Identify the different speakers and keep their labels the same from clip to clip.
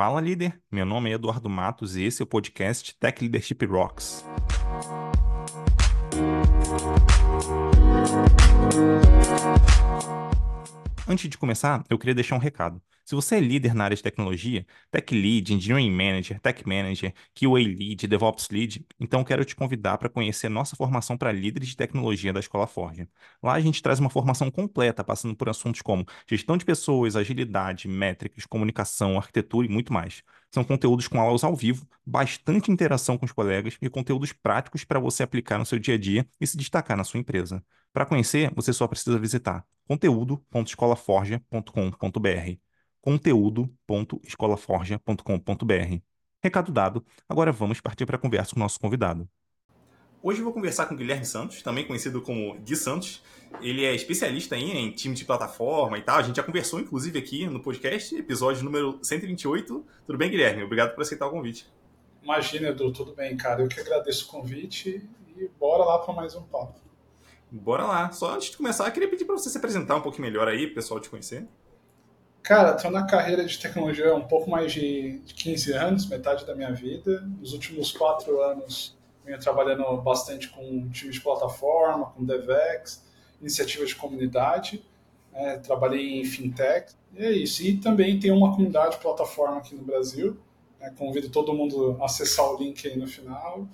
Speaker 1: Fala, líder. Meu nome é Eduardo Matos e esse é o podcast Tech Leadership Rocks. Antes de começar, eu queria deixar um recado. Se você é líder na área de tecnologia, Tech Lead, Engineering Manager, Tech Manager, QA Lead, DevOps Lead, então quero te convidar para conhecer nossa formação para líderes de tecnologia da Escola Forge. Lá a gente traz uma formação completa, passando por assuntos como gestão de pessoas, agilidade, métricas, comunicação, arquitetura e muito mais. São conteúdos com aulas ao vivo, bastante interação com os colegas e conteúdos práticos para você aplicar no seu dia a dia e se destacar na sua empresa. Para conhecer, você só precisa visitar conteúdo.escolaforja.com.br conteúdo.escolaforja.com.br. Recado dado, agora vamos partir para a conversa com o nosso convidado. Hoje eu vou conversar com o Guilherme Santos, também conhecido como Gui Santos. Ele é especialista em time de plataforma e tal. A gente já conversou, inclusive, aqui no podcast, episódio número 128. Tudo bem, Guilherme? Obrigado por aceitar o convite.
Speaker 2: Imagina, Edu, tudo bem, cara. Eu que agradeço o convite e bora lá para mais um papo.
Speaker 1: Bora lá. Só antes de começar, eu queria pedir para você se apresentar um pouquinho melhor aí, pessoal te conhecer.
Speaker 2: Cara, estou na carreira de tecnologia há um pouco mais de 15 anos, metade da minha vida. Nos últimos quatro anos, venho trabalhando bastante com time de plataforma, com DevEx, iniciativas de comunidade. É, trabalhei em fintech, e é isso. E também tem uma comunidade de plataforma aqui no Brasil. É, convido todo mundo a acessar o link aí no final.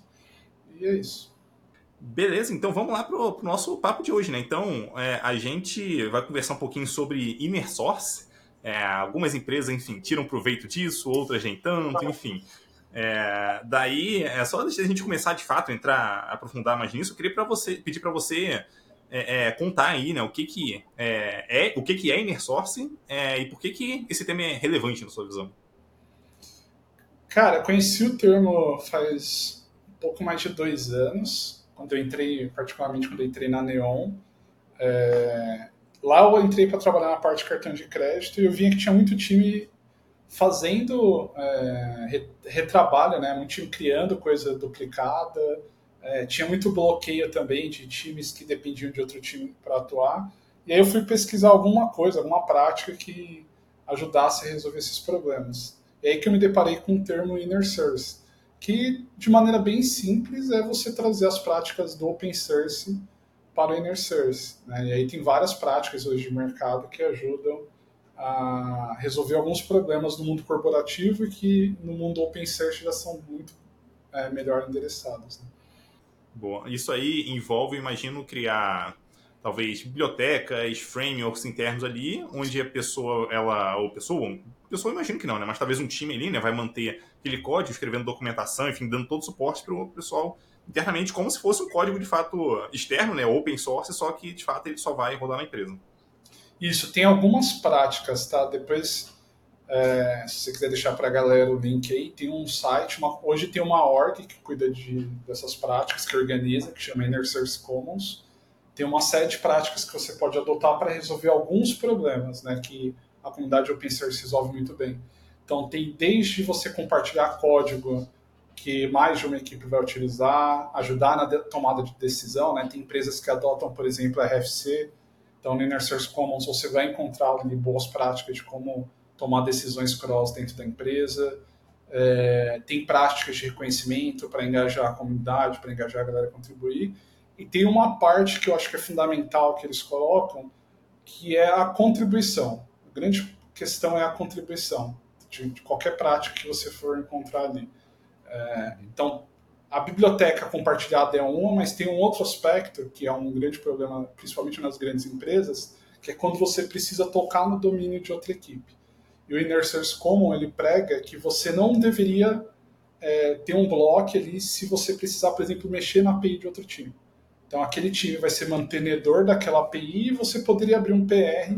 Speaker 2: E é isso.
Speaker 1: Beleza, então vamos lá para o nosso papo de hoje, né? Então, é, a gente vai conversar um pouquinho sobre Immersource, é, algumas empresas, enfim, tiram proveito disso, outras nem tanto, enfim. É, daí, é só antes da gente começar de fato, entrar, aprofundar mais nisso, eu queria pra você, pedir para você é, é, contar aí, né, o que que é, é o que que é inner source é, e por que que esse tema é relevante na sua visão.
Speaker 2: Cara, conheci o termo faz um pouco mais de dois anos, quando eu entrei, particularmente quando eu entrei na Neon. É, Lá eu entrei para trabalhar na parte de cartão de crédito e eu via que tinha muito time fazendo é, retrabalho, né? Muito time criando coisa duplicada. É, tinha muito bloqueio também de times que dependiam de outro time para atuar. E aí eu fui pesquisar alguma coisa, alguma prática que ajudasse a resolver esses problemas. E aí que eu me deparei com o termo Inner Source, que de maneira bem simples é você trazer as práticas do Open Source para o inner source. Né? E aí tem várias práticas hoje de mercado que ajudam a resolver alguns problemas no mundo corporativo e que no mundo open source já são muito é, melhor endereçados. Né?
Speaker 1: Isso aí envolve, imagino, criar talvez bibliotecas, frameworks internos ali, onde a pessoa, ela, ou pessoa, pessoa imagino que não, né? Mas talvez um time ali, né, vai manter aquele código, escrevendo documentação, enfim, dando todo o suporte para o pessoal internamente como se fosse um código de fato externo, né, open source, só que de fato ele só vai rodar na empresa.
Speaker 2: Isso, tem algumas práticas, tá? Depois, é, se você quiser deixar para a galera o link aí, tem um site, uma, hoje tem uma org que cuida de, dessas práticas, que organiza, que chama Inner Source Commons. Tem uma série de práticas que você pode adotar para resolver alguns problemas, né, que a comunidade open source resolve muito bem. Então, tem desde você compartilhar código que mais de uma equipe vai utilizar, ajudar na tomada de decisão. Né? Tem empresas que adotam, por exemplo, a RFC. Então, no Inner Source Commons, você vai encontrar ali boas práticas de como tomar decisões cross dentro da empresa. É, tem práticas de reconhecimento para engajar a comunidade, para engajar a galera a contribuir. E tem uma parte que eu acho que é fundamental que eles colocam, que é a contribuição. A grande questão é a contribuição de, de qualquer prática que você for encontrar ali. É, então, a biblioteca compartilhada é uma, mas tem um outro aspecto que é um grande problema, principalmente nas grandes empresas, que é quando você precisa tocar no domínio de outra equipe. E o Inner Source Common ele prega que você não deveria é, ter um bloco ali se você precisar, por exemplo, mexer na API de outro time. Então, aquele time vai ser mantenedor daquela API e você poderia abrir um PR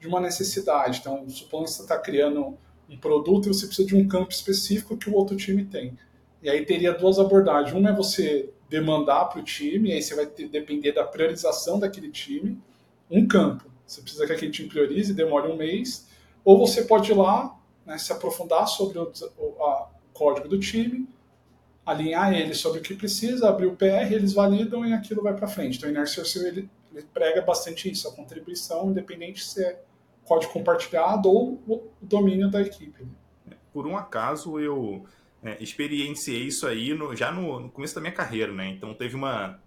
Speaker 2: de uma necessidade. Então, supondo que você está criando um produto e você precisa de um campo específico que o outro time tem. E aí teria duas abordagens. Uma é você demandar para o time, aí você vai ter, depender da priorização daquele time, um campo. Você precisa que aquele time priorize, demore um mês. Ou você pode ir lá, né, se aprofundar sobre o, o código do time, alinhar ele sobre o que precisa, abrir o PR, eles validam e aquilo vai para frente. Então, o Source ele, ele, prega bastante isso, a contribuição, independente se é código compartilhado ou o domínio da equipe.
Speaker 1: Por um acaso eu é, experienciei isso aí no, já no, no, começo da minha carreira, né? Então teve uma.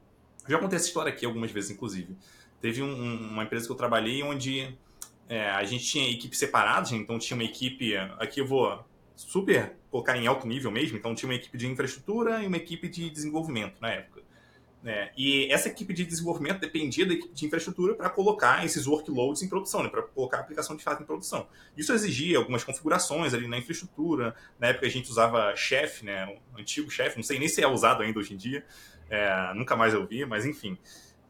Speaker 1: Já contei essa história aqui algumas vezes, inclusive. Teve um, uma empresa que eu trabalhei onde é, a gente tinha equipes separadas, né? então tinha uma equipe. Aqui eu vou super colocar em alto nível mesmo, então tinha uma equipe de infraestrutura e uma equipe de desenvolvimento na época. É, e essa equipe de desenvolvimento dependia da equipe de infraestrutura para colocar esses workloads em produção, né, para colocar a aplicação de fato em produção. Isso exigia algumas configurações ali na infraestrutura. Na época a gente usava Chef, né, o antigo Chef, não sei nem se é usado ainda hoje em dia, é, nunca mais eu vi, mas enfim.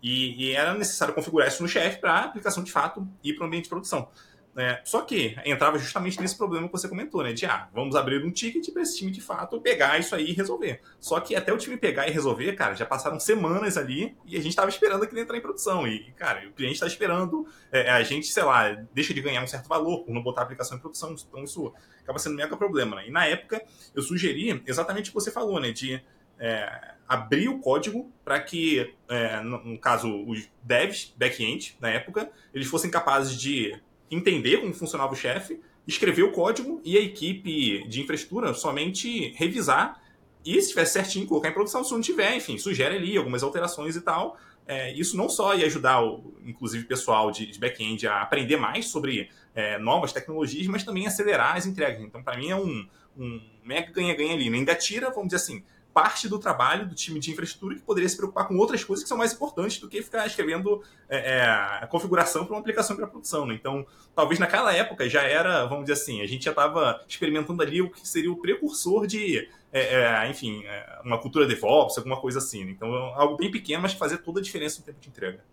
Speaker 1: E, e era necessário configurar isso no Chef para a aplicação de fato ir para o ambiente de produção. É, só que entrava justamente nesse problema que você comentou, né? De ah, vamos abrir um ticket para esse time de fato pegar isso aí e resolver. Só que até o time pegar e resolver, cara, já passaram semanas ali e a gente estava esperando aquilo entrar em produção. E, cara, o cliente está esperando, é, a gente, sei lá, deixa de ganhar um certo valor por não botar a aplicação em produção. Então isso acaba sendo um mega problema, né? E na época eu sugeri exatamente o que você falou, né? De é, abrir o código para que, é, no, no caso, os devs back-end, na época, eles fossem capazes de entender como funcionava o chefe, escrever o código e a equipe de infraestrutura somente revisar e, se estiver certinho, colocar em produção. Se não tiver, enfim, sugere ali algumas alterações e tal. É, isso não só ia ajudar, o, inclusive, o pessoal de, de back-end a aprender mais sobre é, novas tecnologias, mas também acelerar as entregas. Então, para mim, é um, um mega ganha-ganha ali. Né? Ainda tira, vamos dizer assim, parte do trabalho do time de infraestrutura que poderia se preocupar com outras coisas que são mais importantes do que ficar escrevendo é, é, a configuração para uma aplicação para produção. Né? Então, talvez naquela época já era, vamos dizer assim, a gente já estava experimentando ali o que seria o precursor de, é, é enfim, é, uma cultura DevOps, alguma coisa assim. Né? Então, algo bem pequeno, mas que fazia toda a diferença no tempo de entrega.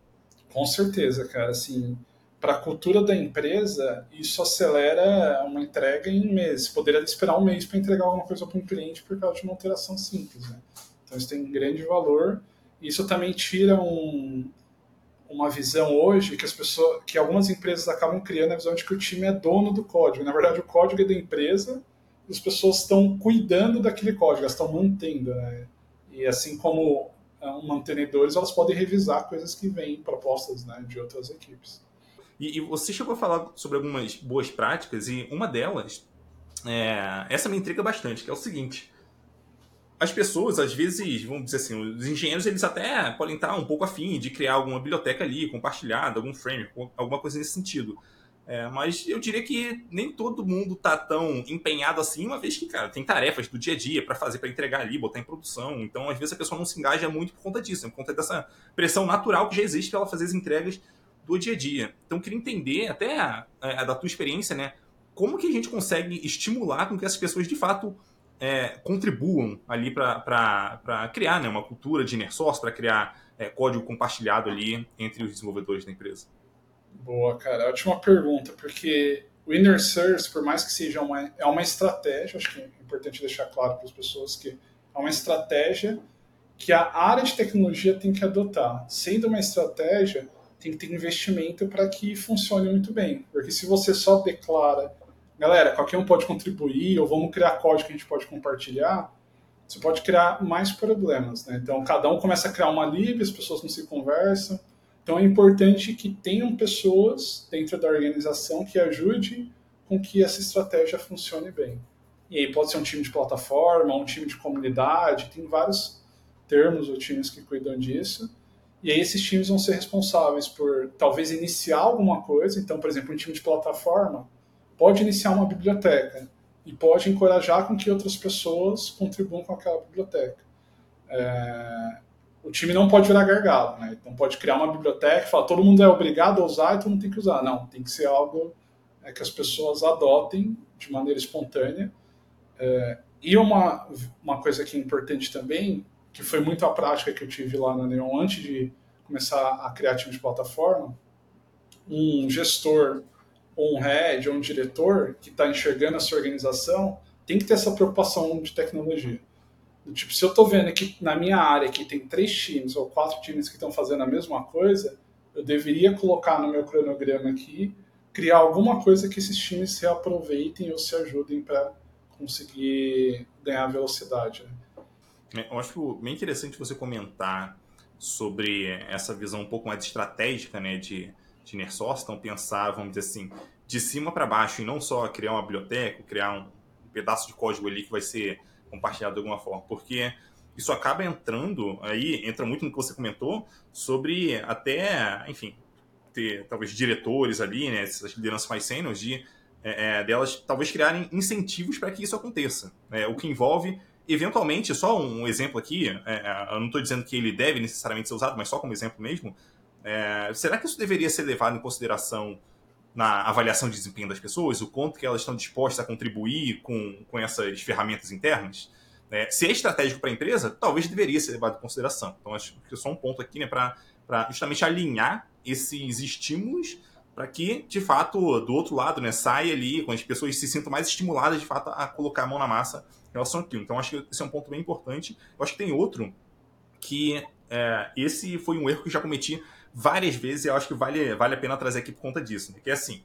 Speaker 2: Com certeza, cara. Assim, para a cultura da empresa, isso acelera uma entrega em meses. Poderia esperar um mês para entregar alguma coisa para um cliente por causa de uma alteração simples. Né? Então, isso tem grande valor. Isso também tira um, uma visão hoje que as pessoas, que algumas empresas acabam criando a visão de que o time é dono do código. Na verdade, o código é da empresa e as pessoas estão cuidando daquele código, elas estão mantendo. Né? E assim como é, mantenedores, elas podem revisar coisas que vêm propostas né, de outras equipes.
Speaker 1: E, e, você chegou a falar sobre algumas boas práticas, e uma delas, é, essa me intriga bastante, que é o seguinte. As pessoas, às vezes, vamos dizer assim, os engenheiros, eles até podem estar um pouco afim de criar alguma biblioteca ali, compartilhada, algum frame, alguma coisa nesse sentido. É, mas eu diria que nem todo mundo está tão empenhado assim, uma vez que, cara, tem tarefas do dia a dia para fazer, para entregar ali, botar em produção. Então, às vezes, a pessoa não se engaja muito por conta disso, por conta dessa pressão natural que já existe para ela fazer as entregas do dia a dia. Então, queria entender, até a, a, da tua experiência, né? Como que a gente consegue estimular com que essas pessoas, de fato, é, contribuam ali para criar né, uma cultura de inner source, para criar é, código compartilhado ali entre os desenvolvedores da empresa?
Speaker 2: Boa, cara. Ótima pergunta, porque o inner source, por mais que seja uma, é uma estratégia, acho que é importante deixar claro para as pessoas que é uma estratégia que a área de tecnologia tem que adotar. Sendo uma estratégia, tem que ter investimento para que funcione muito bem. Porque se você só declara, galera, qualquer um pode contribuir, ou vamos criar código que a gente pode compartilhar, você pode criar mais problemas. Né? Então, cada um começa a criar uma lib, as pessoas não se conversam. Então, é importante que tenham pessoas dentro da organização que ajudem com que essa estratégia funcione bem. E aí pode ser um time de plataforma, um time de comunidade, tem vários termos ou times que cuidam disso. E aí esses times vão ser responsáveis por talvez iniciar alguma coisa. Então, por exemplo, um time de plataforma pode iniciar uma biblioteca e pode encorajar com que outras pessoas contribuam com aquela biblioteca. É... O time não pode virar gargalo, né? Então pode criar uma biblioteca e falar todo mundo é obrigado a usar e todo mundo tem que usar. Não, tem que ser algo é, que as pessoas adotem de maneira espontânea. É... E uma, uma coisa que é importante também que foi muito a prática que eu tive lá na Neon antes de começar a criar time de plataforma, um gestor, ou um head, ou um diretor que está enxergando a sua organização tem que ter essa preocupação de tecnologia. Tipo, se eu estou vendo que na minha área que tem três times ou quatro times que estão fazendo a mesma coisa, eu deveria colocar no meu cronograma aqui, criar alguma coisa que esses times se aproveitem ou se ajudem para conseguir ganhar velocidade. Né?
Speaker 1: É, eu acho bem interessante você comentar sobre essa visão um pouco mais estratégica né, de, de Nersource, então pensar, vamos dizer assim, de cima para baixo e não só criar uma biblioteca, criar um pedaço de código ali que vai ser compartilhado de alguma forma, porque isso acaba entrando, aí entra muito no que você comentou, sobre até, enfim, ter talvez diretores ali, né, essas lideranças mais sêniores, de é, é, delas talvez criarem incentivos para que isso aconteça. É, o que envolve, eventualmente, só um exemplo aqui, é, é, eu não estou dizendo que ele deve necessariamente ser usado, mas só como exemplo mesmo, é, será que isso deveria ser levado em consideração na avaliação de desempenho das pessoas, o quanto que elas estão dispostas a contribuir com, com essas ferramentas internas? É, se é estratégico para a empresa, talvez deveria ser levado em consideração. Então, acho que é só um ponto aqui né, para justamente alinhar esses estímulos para que, de fato, do outro lado, né, saia ali, com as pessoas se sintam mais estimuladas, de fato, a colocar a mão na massa relação àquilo. Então, acho que esse é um ponto bem importante. Eu acho que tem outro que é, esse foi um erro que eu já cometi várias vezes e eu acho que vale, vale a pena trazer aqui por conta disso. Né? Que é assim,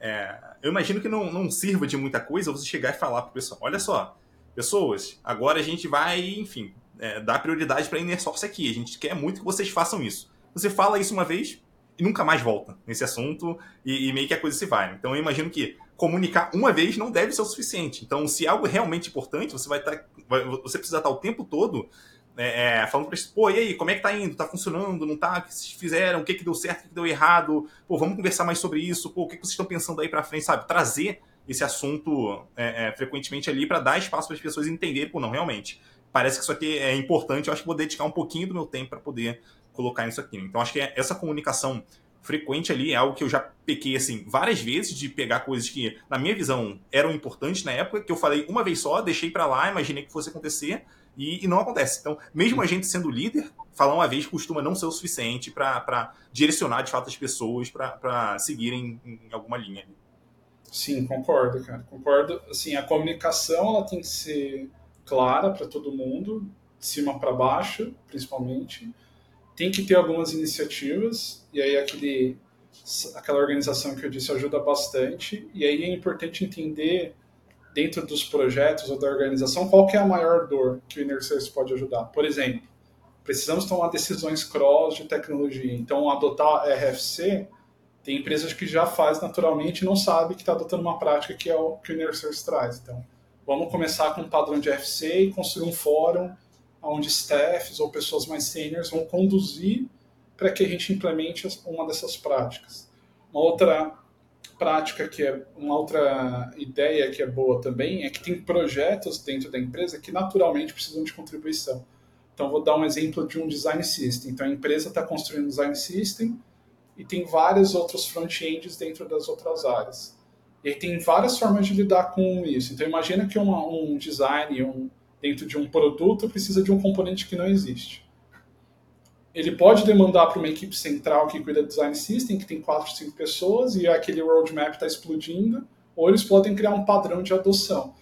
Speaker 1: é, eu imagino que não, não sirva de muita coisa você chegar e falar para o pessoal, olha só, pessoas, agora a gente vai, enfim, é, dar prioridade para a Inner Source aqui. A gente quer muito que vocês façam isso. Você fala isso uma vez e nunca mais volta nesse assunto e, e meio que a coisa se vai. Então eu imagino que comunicar uma vez não deve ser o suficiente. Então, se algo é realmente importante, você vai estar, tá, você precisa estar o tempo todo é, é, falando para eles, pô, e aí, como é que tá indo? Tá funcionando? Não tá? O que vocês fizeram? O que, que deu certo? O que, que deu errado? Pô, vamos conversar mais sobre isso? Pô, o que, que vocês estão pensando aí para frente, sabe? Trazer esse assunto é, é, frequentemente ali para dar espaço para as pessoas entenderem, pô, não, realmente, parece que isso aqui é importante, eu acho que vou dedicar um pouquinho do meu tempo para poder colocar isso aqui. Então, acho que essa comunicação frequente ali é algo que eu já pequei, assim, várias vezes de pegar coisas que, na minha visão, eram importantes na época, que eu falei uma vez só, deixei para lá, imaginei que fosse acontecer, e, e, não acontece. Então, mesmo a gente sendo líder, falar uma vez costuma não ser o suficiente para direcionar, de fato, as pessoas para seguirem em alguma linha.
Speaker 2: Sim, concordo, cara. Concordo. Assim, a comunicação ela tem que ser clara para todo mundo, de cima para baixo, principalmente. Tem que ter algumas iniciativas, e aí aquele, aquela organização que eu disse ajuda bastante. E aí é importante entender, dentro dos projetos ou da organização, qual é a maior dor que o Inner Service pode ajudar. Por exemplo, precisamos tomar decisões cross de tecnologia. Então, adotar RFC tem empresas que já faz naturalmente e não sabe que está adotando uma prática que é o que o Inner traz. Então, vamos começar com um padrão de FC e construir um fórum onde staffs ou pessoas mais seniors vão conduzir para que a gente implemente uma dessas práticas. Uma outra prática que é uma outra ideia que é boa também é que tem projetos dentro da empresa que naturalmente precisam de contribuição. Então vou dar um exemplo de um design system. Então a empresa está construindo um design system e tem vários outros front-ends dentro das outras áreas. E tem várias formas de lidar com isso. Então, imagina que uma, um design um, dentro de um produto precisa de um componente que não existe. Ele pode demandar para uma equipe central que cuida do design system, que tem quatro, cinco pessoas, e aquele roadmap está explodindo, ou eles podem criar um padrão de adoção.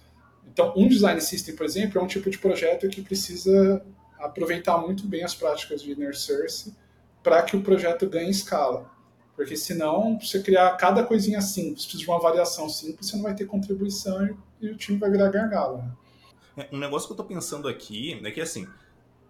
Speaker 2: Então, um design system, por exemplo, é um tipo de projeto que precisa aproveitar muito bem as práticas de inner source para que o projeto ganhe escala. Porque senão, você criar cada coisinha simples, precisa de uma variação simples, você não vai ter contribuição e, o time vai virar gargalo. Né?
Speaker 1: É, um negócio que eu estou pensando aqui é que, assim,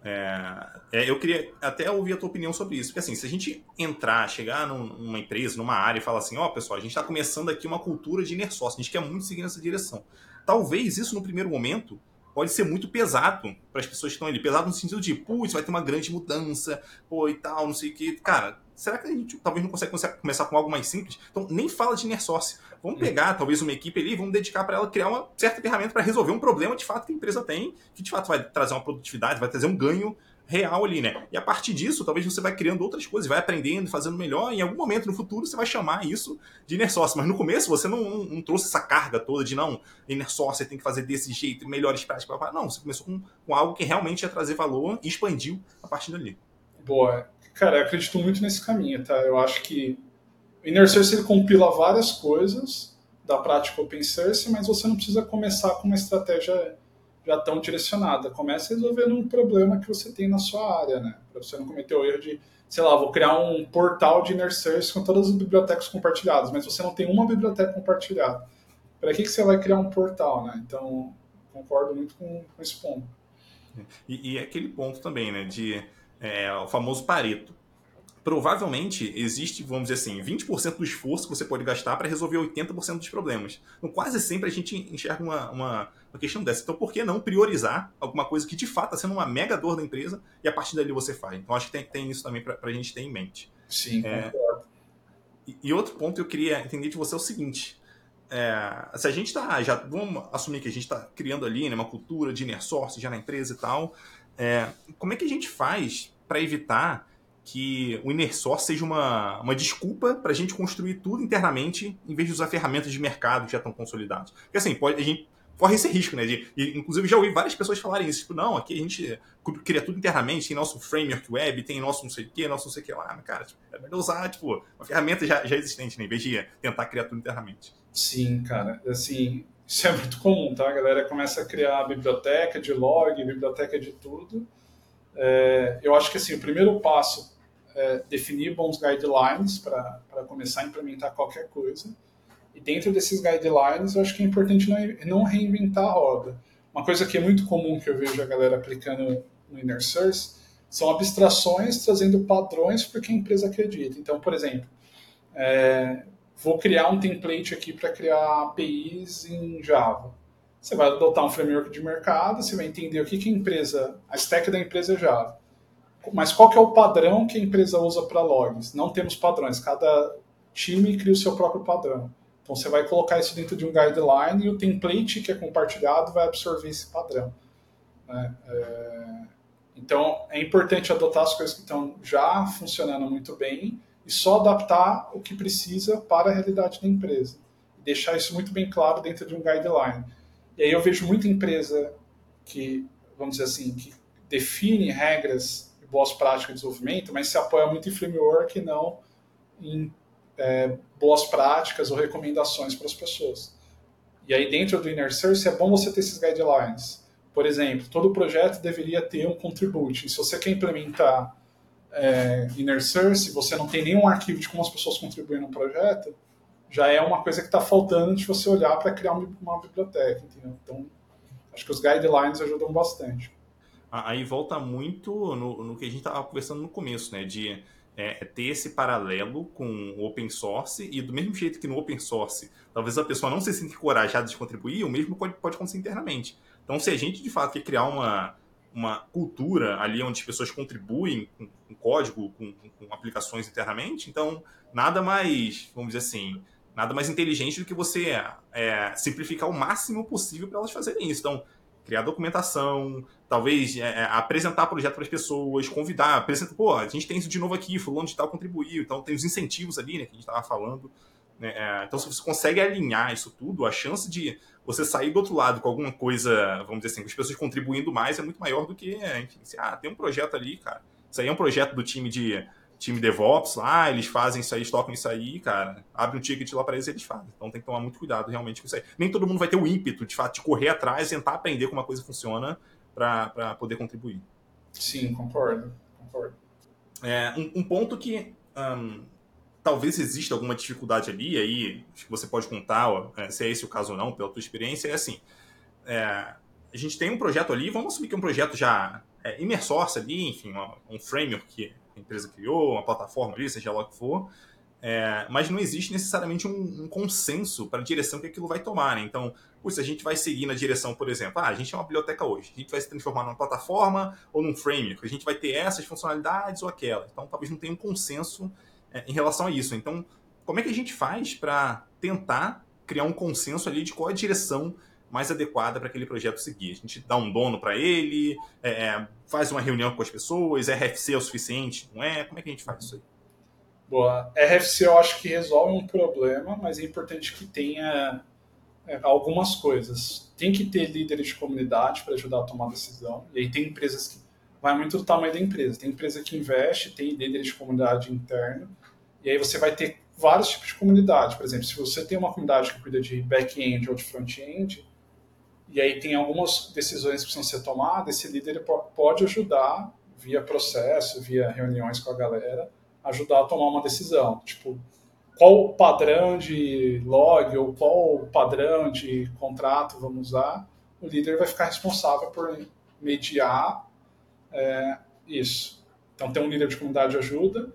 Speaker 1: é, é, eu queria até ouvir a tua opinião sobre isso. Porque, assim, se a gente entrar, chegar num, numa empresa, numa área e falar assim, ó, oh, pessoal, a gente está começando aqui uma cultura de inner a gente quer muito seguir nessa direção. Talvez isso, no primeiro momento, pode ser muito pesado para as pessoas que estão ali. Pesado no sentido de, putz, vai ter uma grande mudança, pô, e tal, não sei o que. Cara, será que a gente talvez não consegue começar com algo mais simples? Então, nem fala de inner source. Vamos pegar, talvez, uma equipe ali e vamos dedicar para ela criar uma certa ferramenta para resolver um problema de fato que a empresa tem, que de fato vai trazer uma produtividade, vai trazer um ganho real ali, né? E a partir disso, talvez você vai criando outras coisas, vai aprendendo, fazendo melhor. Em algum momento no futuro você vai chamar isso de inner source. Mas no começo você não, não, não trouxe essa carga toda de não, inner source você tem que fazer desse jeito, melhores práticas. Não, você começou com, com algo que realmente ia trazer valor e expandiu a partir dali.
Speaker 2: Boa. Cara, eu acredito muito nesse caminho, tá? Eu acho que o inner source ele compila várias coisas da prática open source, mas você não precisa começar com uma estratégia já tão direcionada. Comece resolvendo um problema que você tem na sua área, né? Para você não cometer o erro de, sei lá, vou criar um portal de inner source com todas as bibliotecas compartilhadas, mas você não tem uma biblioteca compartilhada. Para que, que você vai criar um portal, né? Então, concordo muito com, com esse ponto.
Speaker 1: E, e aquele ponto também, né, de é, o famoso Pareto. provavelmente existe, vamos dizer assim, 20% do esforço que você pode gastar para resolver 80% dos problemas. Então, quase sempre a gente enxerga uma, uma, uma, questão dessa. Então, por que não priorizar alguma coisa que de fato está sendo uma mega dor da empresa e a partir dali você faz? Então, acho que tem, tem isso também para a gente ter em mente.
Speaker 2: Sim,
Speaker 1: é, e, e, outro ponto que eu queria entender de você é o seguinte. É, se a gente está, já vamos assumir que a gente está criando ali né, uma cultura de inner source já na empresa e tal, é, como é que a gente faz para evitar que o inner source seja uma, uma desculpa para a gente construir tudo internamente em vez de usar ferramentas de mercado que já estão consolidadas. Porque assim, pode, a gente corre esse risco, né? De, e, inclusive já ouvi várias pessoas falarem isso, tipo, não, aqui a gente cria tudo internamente, tem nosso framework web, tem nosso não sei o que, nosso não sei o que lá, mas cara, tipo, é melhor usar, tipo, uma ferramenta já, já existente, né? Em vez de tentar criar tudo internamente.
Speaker 2: Sim, cara, assim, isso é muito comum, tá? A galera começa a criar biblioteca de log, biblioteca de tudo, é, eu acho que assim, o primeiro passo é definir bons guidelines para começar a implementar qualquer coisa. E dentro desses guidelines, eu acho que é importante não, não reinventar a roda. Uma coisa que é muito comum que eu vejo a galera aplicando no Inner Source são abstrações trazendo padrões porque a empresa acredita. Então, por exemplo, é, vou criar um template aqui para criar APIs em Java. Você vai adotar um framework de mercado, você vai entender o que, que a empresa, a stack da empresa é Java. Mas qual que é o padrão que a empresa usa para logs? Não temos padrões, cada time cria o seu próprio padrão. Então você vai colocar isso dentro de um guideline e o template que é compartilhado vai absorver esse padrão. Né? É... Então é importante adotar as coisas que estão já funcionando muito bem e só adaptar o que precisa para a realidade da empresa. Deixar isso muito bem claro dentro de um guideline. E aí eu vejo muita empresa que, vamos dizer assim, que define regras e boas práticas de desenvolvimento, mas se apoia muito em framework e não em é, boas práticas ou recomendações para as pessoas. E aí dentro do Inner Source é bom você ter esses guidelines. Por exemplo, todo projeto deveria ter um contribute. Se você quer implementar é, Inner Source, você não tem nenhum arquivo de como as pessoas contribuem no projeto, já é uma coisa que está faltando de você olhar para criar uma, biblioteca, entendeu? Então, acho que os guidelines ajudam bastante.
Speaker 1: Aí volta muito no, no que a gente estava conversando no começo, né? De é, ter esse paralelo com o open source e do mesmo jeito que no open source, talvez a pessoa não se sinta encorajada de contribuir, o mesmo pode, pode acontecer internamente. Então, se a gente de fato quer criar uma, uma cultura ali onde as pessoas contribuem com, com código, com, com aplicações internamente, então nada mais, vamos dizer assim, nada mais inteligente do que você é, simplificar o máximo possível para elas fazerem isso. Então, criar documentação, talvez é, é apresentar projeto para as pessoas, convidar, apresentar, pô, a gente tem isso de novo aqui, fulano de tal contribuiu, então tem os incentivos ali, né, que a gente estava falando. Né, é, então, se você consegue alinhar isso tudo, a chance de você sair do outro lado com alguma coisa, vamos dizer assim, com as pessoas contribuindo mais é muito maior do que, enfim, se, ah, tem um projeto ali, cara. Isso aí é um projeto do time de time DevOps lá, eles fazem isso aí, tocam isso aí, cara, abre um ticket lá para eles e eles fazem. Então tem que tomar muito cuidado realmente com isso aí. Nem todo mundo vai ter o ímpeto, de fato, de correr atrás, tentar aprender como a coisa funciona para poder contribuir.
Speaker 2: Sim, concordo, concordo.
Speaker 1: É, um, um ponto que um, talvez exista alguma dificuldade ali, aí você pode contar ó, é, se é esse o caso ou não, pela tua experiência, é assim, é, a gente tem um projeto ali, vamos assumir que é um projeto já é, imersource ali, enfim, um framework que a empresa criou, uma plataforma ali, seja lá o que for, é, mas não existe necessariamente um, um consenso para a direção que aquilo vai tomar. Né? Então, se a gente vai seguir na direção, por exemplo, ah, a gente é uma biblioteca hoje, a gente vai se transformar numa plataforma ou num framework, a gente vai ter essas funcionalidades ou aquelas. Então, talvez não tenha um consenso é, em relação a isso. Então, como é que a gente faz para tentar criar um consenso ali de qual é a direção mais adequada para aquele projeto seguir. A gente dá um dono para ele, é, é, faz uma reunião com as pessoas, RFC é o suficiente? Não é? Como é que a gente faz isso aí?
Speaker 2: Boa. RFC eu acho que resolve um problema, mas é importante que tenha é, algumas coisas. Tem que ter líderes de comunidade para ajudar a tomar decisão. E aí tem empresas que. Vai muito do tamanho da empresa. Tem empresa que investe, tem líderes de comunidade interno. E aí você vai ter vários tipos de comunidade. Por exemplo, se você tem uma comunidade que cuida de back-end ou de front-end, e aí tem algumas decisões que precisam ser tomadas, esse líder pode ajudar, via processo, via reuniões com a galera, ajudar a tomar uma decisão. Tipo, qual o padrão de log ou qual o padrão de contrato vamos usar, o líder vai ficar responsável por mediar é, isso. Então, ter um líder de comunidade ajuda.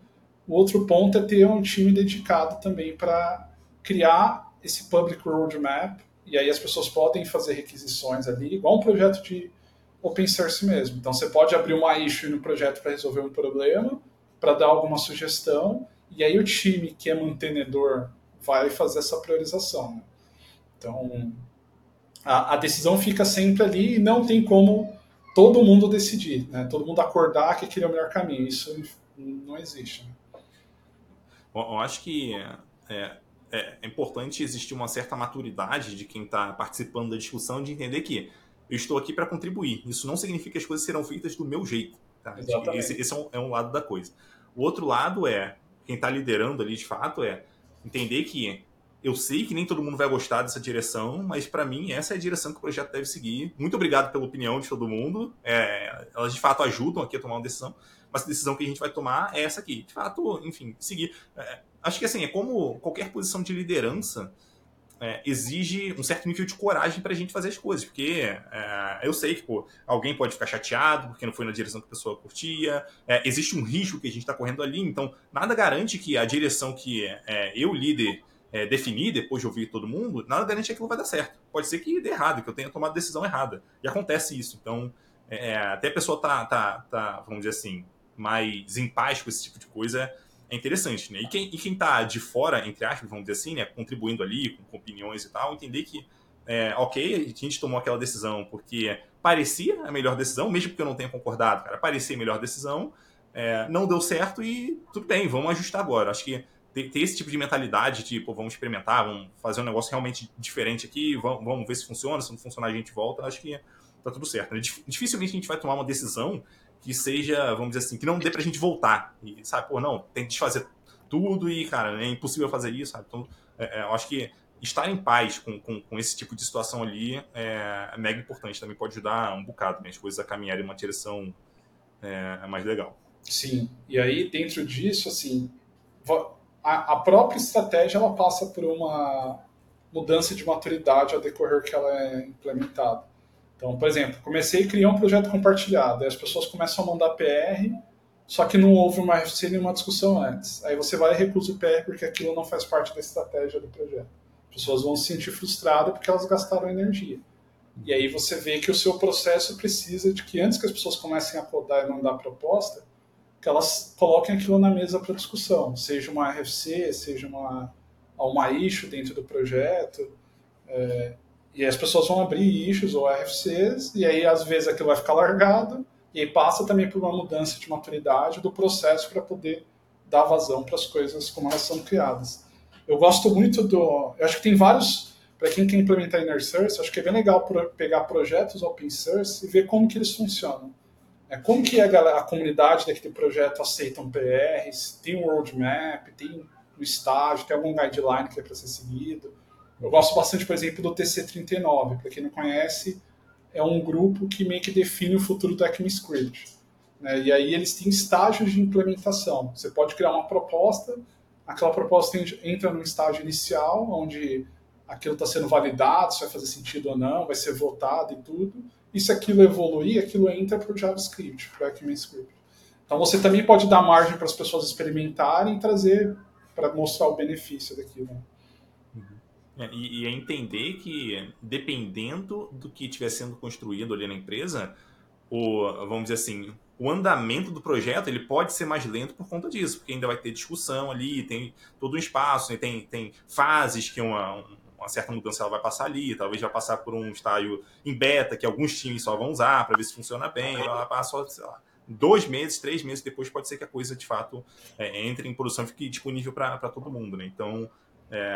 Speaker 2: O outro ponto é ter um time dedicado também para criar esse public roadmap, e aí as pessoas podem fazer requisições ali, igual um projeto de open source mesmo. Então você pode abrir uma issue no projeto para resolver um problema, para dar alguma sugestão, e aí o time que é mantenedor vai fazer essa priorização. Né? Então a, a, decisão fica sempre ali e não tem como todo mundo decidir, né? todo mundo acordar que aquele é o melhor caminho. Isso não existe. Né?
Speaker 1: Eu acho que é, é, é importante existir uma certa maturidade de quem está participando da discussão de entender que eu estou aqui para contribuir. Isso não significa que as coisas serão feitas do meu jeito. Tá? Esse, esse é, um, é, um, lado da coisa. O outro lado é, quem está liderando ali de fato, é entender que eu sei que nem todo mundo vai gostar dessa direção, mas para mim essa é a direção que o projeto deve seguir. Muito obrigado pela opinião de todo mundo. É, elas de fato ajudam aqui a tomar uma decisão, mas a decisão que a gente vai tomar é essa aqui. De fato, enfim, seguir. É, acho que assim, é como qualquer posição de liderança é, exige um certo nível de coragem para a gente fazer as coisas, porque é, eu sei que pô, alguém pode ficar chateado porque não foi na direção que a pessoa curtia, é, existe um risco que a gente está correndo ali, então nada garante que a direção que é, eu, líder, é, definir depois de ouvir todo mundo, nada garante que aquilo vai dar certo. Pode ser que dê errado, que eu tenha tomado decisão errada. E acontece isso. Então, é, até a pessoa tá, tá, tá, vamos dizer assim, mais em paz com esse tipo de coisa, é interessante, né? E quem, e quem tá de fora, entre aspas, vamos dizer assim, né, contribuindo ali, com, com opiniões e tal, entender que, é, ok, a gente tomou aquela decisão porque parecia a melhor decisão, mesmo porque eu não tenha concordado, cara, parecia a melhor decisão, é, não deu certo e tudo bem, vamos ajustar agora. Acho que ter, ter esse tipo de mentalidade, tipo, vamos experimentar, vamos fazer um negócio realmente diferente aqui, vamos, vamos ver se funciona, se não funcionar a gente volta, acho que tá tudo certo. Né? Dificilmente a gente vai tomar uma decisão que seja, vamos dizer assim, que não dê pra gente voltar. E, sabe, pô, não, tem que desfazer tudo e, cara, é impossível fazer isso, sabe? Então, é, é, eu acho que estar em paz com, com, com, esse tipo de situação ali é, é mega importante. Também pode ajudar um bocado né, as coisas a caminharem em uma direção é, mais legal.
Speaker 2: Sim, e aí dentro disso, assim, a, a própria estratégia ela passa por uma mudança de maturidade ao decorrer que ela é implementada. Então, por exemplo, comecei a criar um projeto compartilhado, aí as pessoas começam a mandar PR, só que não houve uma RFC nenhuma discussão antes. Aí você vai e recusa o PR porque aquilo não faz parte da estratégia do projeto. As pessoas vão se sentir frustradas porque elas gastaram energia. E aí você vê que o seu processo precisa de que antes que as pessoas comecem a codar e mandar proposta, que elas coloquem aquilo na mesa para discussão, seja uma RFC, seja uma, uma issue dentro do projeto. É, e as pessoas vão abrir issues ou RFCs, e aí às vezes aquilo vai ficar largado, e aí passa também por uma mudança de maturidade do processo para poder dar vazão para as coisas como elas são criadas. Eu gosto muito do. Eu acho que tem vários. Para quem quer implementar Inner Source, acho que é bem legal pegar projetos open source e ver como que eles funcionam. É, como que a, a comunidade daquele projeto aceita um PR, tem um roadmap, tem um estágio, tem algum guideline que é para ser seguido eu gosto bastante, por exemplo, do TC39. Para quem não conhece, é um grupo que meio que define o futuro do ECMAScript. Né? E aí eles têm estágios de implementação. Você pode criar uma proposta, aquela proposta entra no estágio inicial, onde aquilo está sendo validado, se vai fazer sentido ou não, vai ser votado e tudo. E se aquilo evoluir, aquilo entra para o JavaScript, para o ECMAScript. Então você também pode dar margem para as pessoas experimentarem e trazer para mostrar o benefício daquilo.
Speaker 1: É, e, e é entender que, dependendo do que estiver sendo construído ali na empresa, o, vamos dizer assim, o andamento do projeto ele pode ser mais lento por conta disso, porque ainda vai ter discussão ali, tem todo um espaço, né? tem, tem fases que uma, uma certa mudança ela vai passar ali, talvez vai passar por um estágio em beta que alguns times só vão usar para ver se funciona bem, ela passa, sei lá, dois meses, três meses depois pode ser que a coisa de fato é, entre em produção e fique disponível para todo mundo, né? Então é,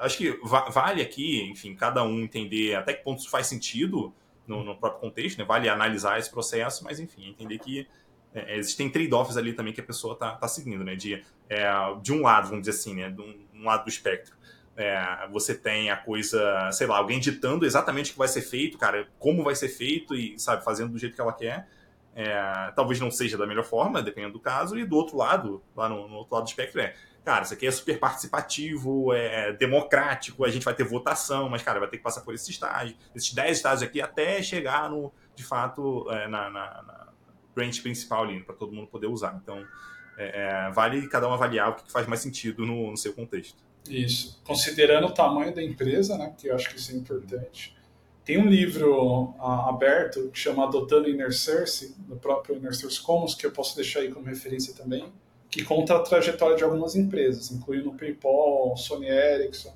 Speaker 1: acho que va vale aqui, enfim, cada um entender até que ponto isso faz sentido no, no próprio contexto, né? vale analisar esse processo, mas enfim, entender que é, existem trade-offs ali também que a pessoa está tá seguindo, né? De, é, de um lado, vamos dizer assim, né? De um, um lado do espectro. É, você tem a coisa, sei lá, alguém ditando exatamente o que vai ser feito, cara, como vai ser feito e, sabe, fazendo do jeito que ela quer. É, talvez não seja da melhor forma, dependendo do caso, e do outro lado, lá no, no outro lado do espectro, é cara, isso aqui é super participativo, é democrático, a gente vai ter votação, mas, cara, vai ter que passar por esse estágio, esses 10 estágios aqui, até chegar no, de fato, é, na, na, na branch principal ali, para todo mundo poder usar. Então, é, é, vale cada um avaliar o que faz mais sentido no, no, seu contexto.
Speaker 2: Isso. Considerando o tamanho da empresa, né, que eu acho que isso é importante. Tem um livro aberto que chama Adotando Inner Source, do próprio Inner Source Commons, que eu posso deixar aí como referência também, que conta a trajetória de algumas empresas, incluindo o PayPal, Sony Ericsson.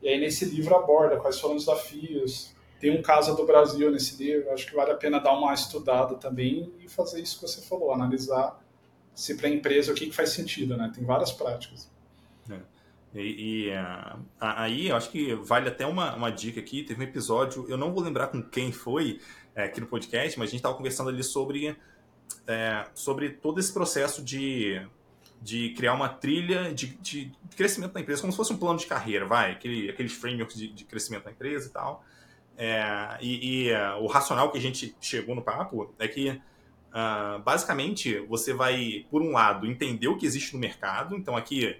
Speaker 2: E aí nesse livro aborda quais foram os desafios. Tem um caso do Brasil nesse livro, acho que vale a pena dar uma estudada também e fazer isso que você falou, analisar se para a empresa o que, que faz sentido, né? Tem várias práticas.
Speaker 1: É. E, e uh, aí eu acho que vale até uma, uma dica aqui. Teve um episódio, eu não vou lembrar com quem foi é, aqui no podcast, mas a gente estava conversando ali sobre, é, sobre todo esse processo de, de criar uma trilha de, de, crescimento da empresa, como se fosse um plano de carreira, vai, aquele, aqueles frameworks de, de crescimento da empresa e tal. É, e, e uh, o racional que a gente chegou no papo é que Uh, basicamente, você vai, por um lado, entender o que existe no mercado. Então, aqui,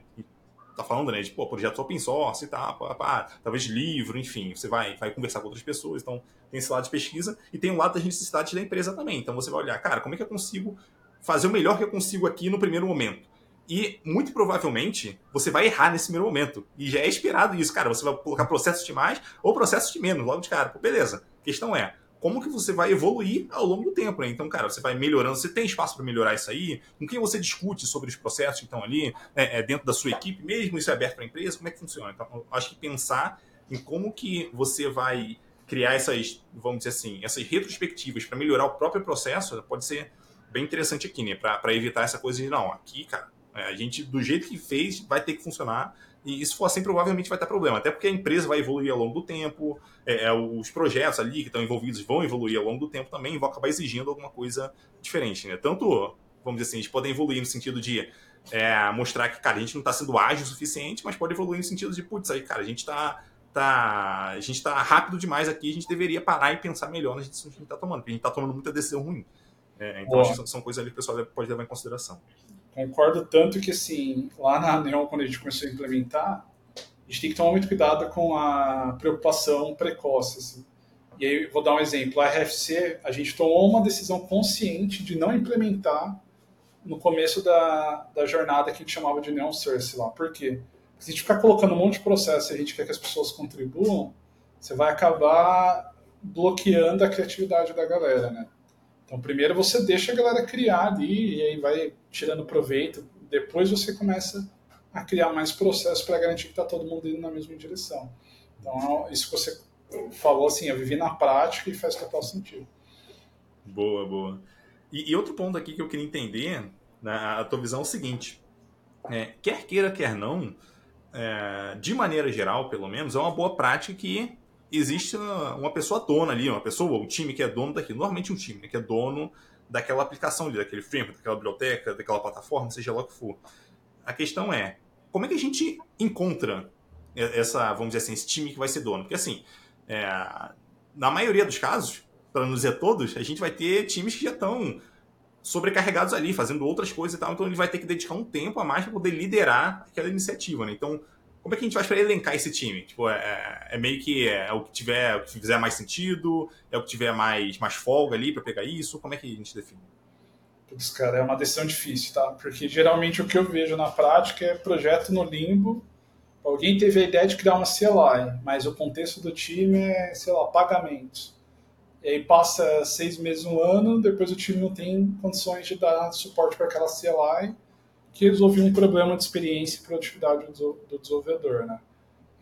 Speaker 1: tá falando, né, de pô, projetos open source e tal, pá, pá, talvez livro, enfim. Você vai, vai conversar com outras pessoas. Então, tem esse lado de pesquisa e tem o lado das necessidades da empresa também. Então, você vai olhar, cara, como é que eu consigo fazer o melhor que eu consigo aqui no primeiro momento? E muito provavelmente você vai errar nesse primeiro momento. E já é esperado isso, cara. Você vai colocar processos de mais ou processos de menos, logo de cara. Pô, beleza. A questão é, como que você vai evoluir ao longo do tempo, né? Então, cara, você vai melhorando, você tem espaço para melhorar isso aí? Com quem você discute sobre os processos que estão ali, é, é, dentro da sua equipe mesmo? Isso é aberto para a empresa? Como é que funciona? Então, acho que pensar em como que você vai criar essas, vamos dizer assim, essas retrospectivas para melhorar o próprio processo pode ser bem interessante aqui, né? Para evitar essa coisa de, não, aqui, cara, a gente, do jeito que fez, vai ter que funcionar e se for assim, provavelmente vai ter problema. Até porque a empresa vai evoluir ao longo do tempo, é, é, os projetos ali que estão envolvidos vão evoluir ao longo do tempo também e vão acabar exigindo alguma coisa diferente. Né? Tanto, vamos dizer assim, eles podem evoluir no sentido de é, mostrar que, cara, a gente não está sendo ágil o suficiente, mas pode evoluir no sentido de, putz, aí, cara, a gente está tá, a gente tá rápido demais aqui, a gente deveria parar e pensar melhor nas decisões que a gente está tomando, porque a gente está tomando muita decisão ruim. É, então, são coisas ali que o pessoal pode levar em consideração.
Speaker 2: Concordo tanto que, assim, lá na Neon, quando a gente começou a implementar, a gente tem que tomar muito cuidado com a preocupação precoce. Assim. E aí, vou dar um exemplo. A RFC, a gente tomou uma decisão consciente de não implementar no começo da, da jornada que a gente chamava de Neon Source lá. Por quê? Porque se a gente ficar colocando um monte de processo e a gente quer que as pessoas contribuam, você vai acabar bloqueando a criatividade da galera, né? Então, primeiro você deixa a galera criar ali e aí vai tirando proveito. Depois você começa a criar mais processos para garantir que está todo mundo indo na mesma direção. Então, isso que você falou, assim, eu vivi na prática e faz total sentido.
Speaker 1: Boa, boa. E, e outro ponto aqui que eu queria entender, né, a tua visão é o seguinte: é, quer queira, quer não, é, de maneira geral, pelo menos, é uma boa prática que existe uma pessoa dona ali, uma pessoa, um time que é dono daquilo. Normalmente um time né, que é dono daquela aplicação ali, daquele framework, daquela biblioteca, daquela plataforma, seja lá o que for. A questão é, como é que a gente encontra essa, vamos dizer assim, esse time que vai ser dono? Porque assim, é, na maioria dos casos, para não dizer todos, a gente vai ter times que já estão sobrecarregados ali, fazendo outras coisas e tal, então ele vai ter que dedicar um tempo a mais para poder liderar aquela iniciativa, né? Então, como é que a gente faz para elencar esse time? Tipo, é, é meio que é, é, o que tiver, o que fizer mais sentido, é o que tiver mais, mais folga ali para pegar isso? Como é que a gente define?
Speaker 2: Putz, cara, é uma decisão difícil, tá? Porque geralmente o que eu vejo na prática é projeto no limbo. Alguém teve a ideia de criar uma CLI, mas o contexto do time é, sei lá, pagamentos. E aí passa seis meses, um ano, depois o time não tem condições de dar suporte para aquela CLI que resolvia um problema de experiência e produtividade do desenvolvedor, né?